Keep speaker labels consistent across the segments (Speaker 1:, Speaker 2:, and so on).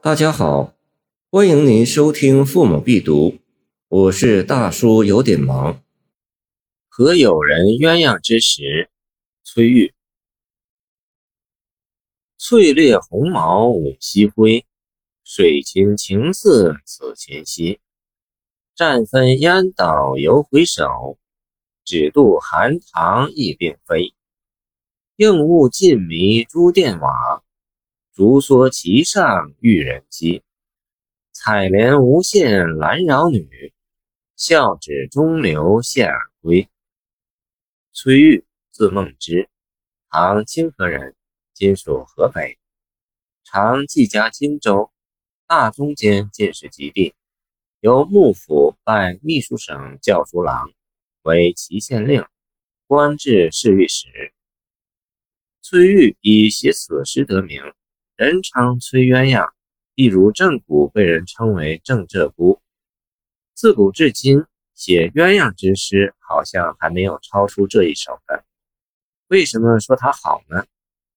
Speaker 1: 大家好，欢迎您收听《父母必读》，我是大叔，有点忙。
Speaker 2: 和友人鸳鸯之时，崔玉。翠绿红毛舞西辉，水清情似此前夕。战分烟岛犹回首，只渡寒塘亦并飞。应物尽迷朱殿瓦，竹梭其上玉人机。采莲无限兰扰女，笑指中流谢尔归。崔玉，字梦之，唐清河人，今属河北。常寄家荆州，大中间进士及第，由幕府拜秘书省校书郎，为祁县令，官至侍御史。崔玉以写此诗得名，人称崔鸳鸯，亦如郑谷被人称为郑鹧鸪。自古至今，写鸳鸯之诗好像还没有超出这一首的。为什么说它好呢？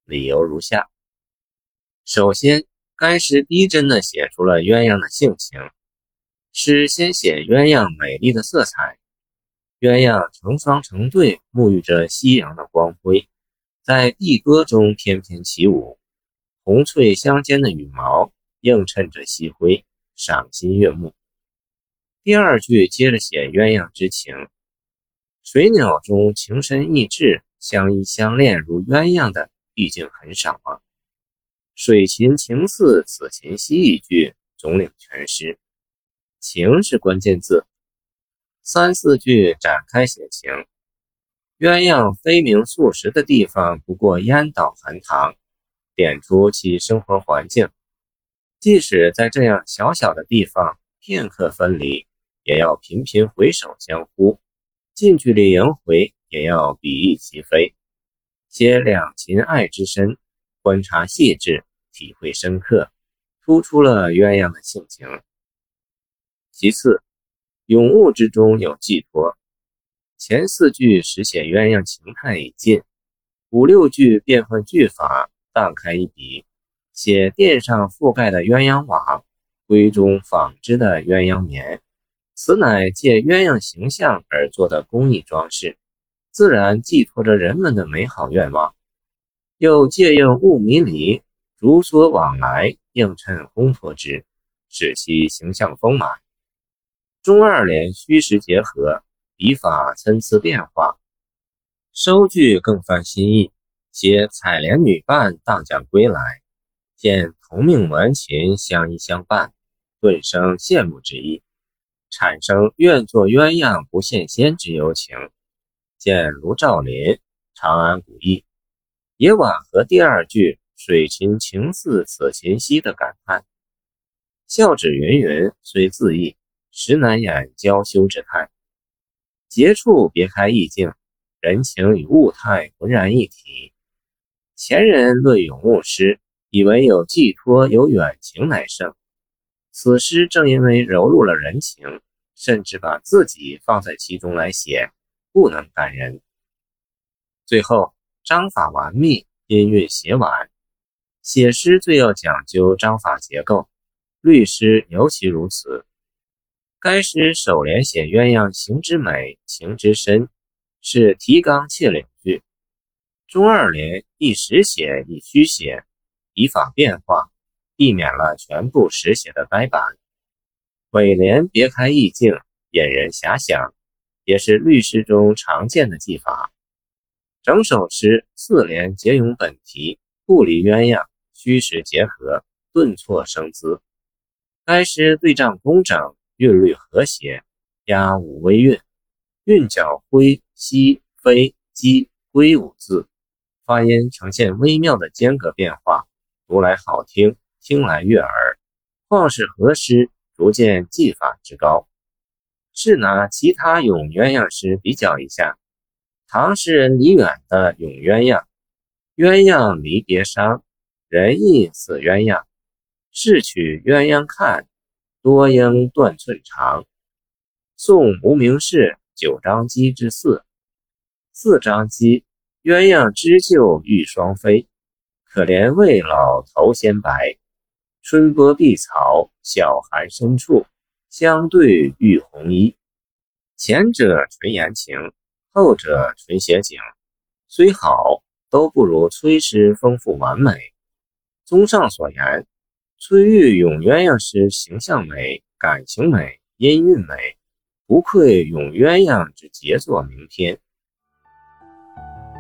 Speaker 2: 理由如下：首先，该诗逼真地写出了鸳鸯的性情。诗先写鸳鸯美丽的色彩，鸳鸯成双成对，沐浴着夕阳的光辉。在帝歌中翩翩起舞，红翠相间的羽毛映衬着夕辉，赏心悦目。第二句接着写鸳鸯之情，水鸟中情深意挚、相依相恋如鸳鸯的，毕竟很少啊。水禽情似此琴兮一句总领全诗，情是关键字。三四句展开写情。鸳鸯飞鸣宿食的地方，不过烟岛寒塘，点出其生活环境。即使在这样小小的地方，片刻分离，也要频频回首相呼；近距离迎回，也要比翼齐飞。写两情爱之深，观察细致，体会深刻，突出了鸳鸯的性情。其次，咏物之中有寄托。前四句实写鸳鸯情态已尽，五六句变换句法，荡开一笔，写殿上覆盖的鸳鸯瓦，闺中纺织的鸳鸯棉。此乃借鸳鸯形象而做的工艺装饰，自然寄托着人们的美好愿望。又借用雾迷离，如梭往来，映衬烘托之，使其形象丰满。中二联虚实结合。笔法参差变化，收句更翻新意，携采莲女伴荡桨归来，见同命鸾琴相依相伴，顿生羡慕之意，产生愿做鸳鸯不羡仙之幽情。见卢照邻《长安古意》，也婉合第二句“水琴情似此琴兮”的感叹。笑指云云虽自意，实难掩娇羞之态。结处别开意境，人情与物态浑然一体。前人论咏物诗，以为有寄托、有远情乃胜。此诗正因为揉入了人情，甚至把自己放在其中来写，不能感人。最后章法完密，音韵写婉。写诗最要讲究章法结构，律诗尤其如此。该诗首联写鸳鸯行之美，情之深，是提纲挈领；中二联一实写一虚写，笔法变化，避免了全部实写的呆板；尾联别开意境，引人遐想，也是律诗中常见的技法。整首诗四联结咏本题，不离鸳鸯，虚实结合，顿挫生姿。该诗对仗工整。韵律和谐，押五微韵，韵脚挥、西、飞、击、归五字，发音呈现微妙的间隔变化，读来好听，听来悦耳。况是和诗，逐渐技法之高。是拿其他咏鸳鸯诗比较一下，唐诗人李远的咏鸳鸯：鸳鸯离别伤，人亦似鸳鸯，试取鸳鸯看。多应断寸长。宋无名氏九章机之四，四章机，鸳鸯织就欲双飞，可怜未老头先白。春波碧草，晓寒深处，相对浴红衣。前者纯言情，后者纯写景，虽好，都不如崔诗丰富完美。综上所言，崔玉咏鸳鸯诗形象美、感情美、音韵美，不愧咏鸳鸯之杰作名篇。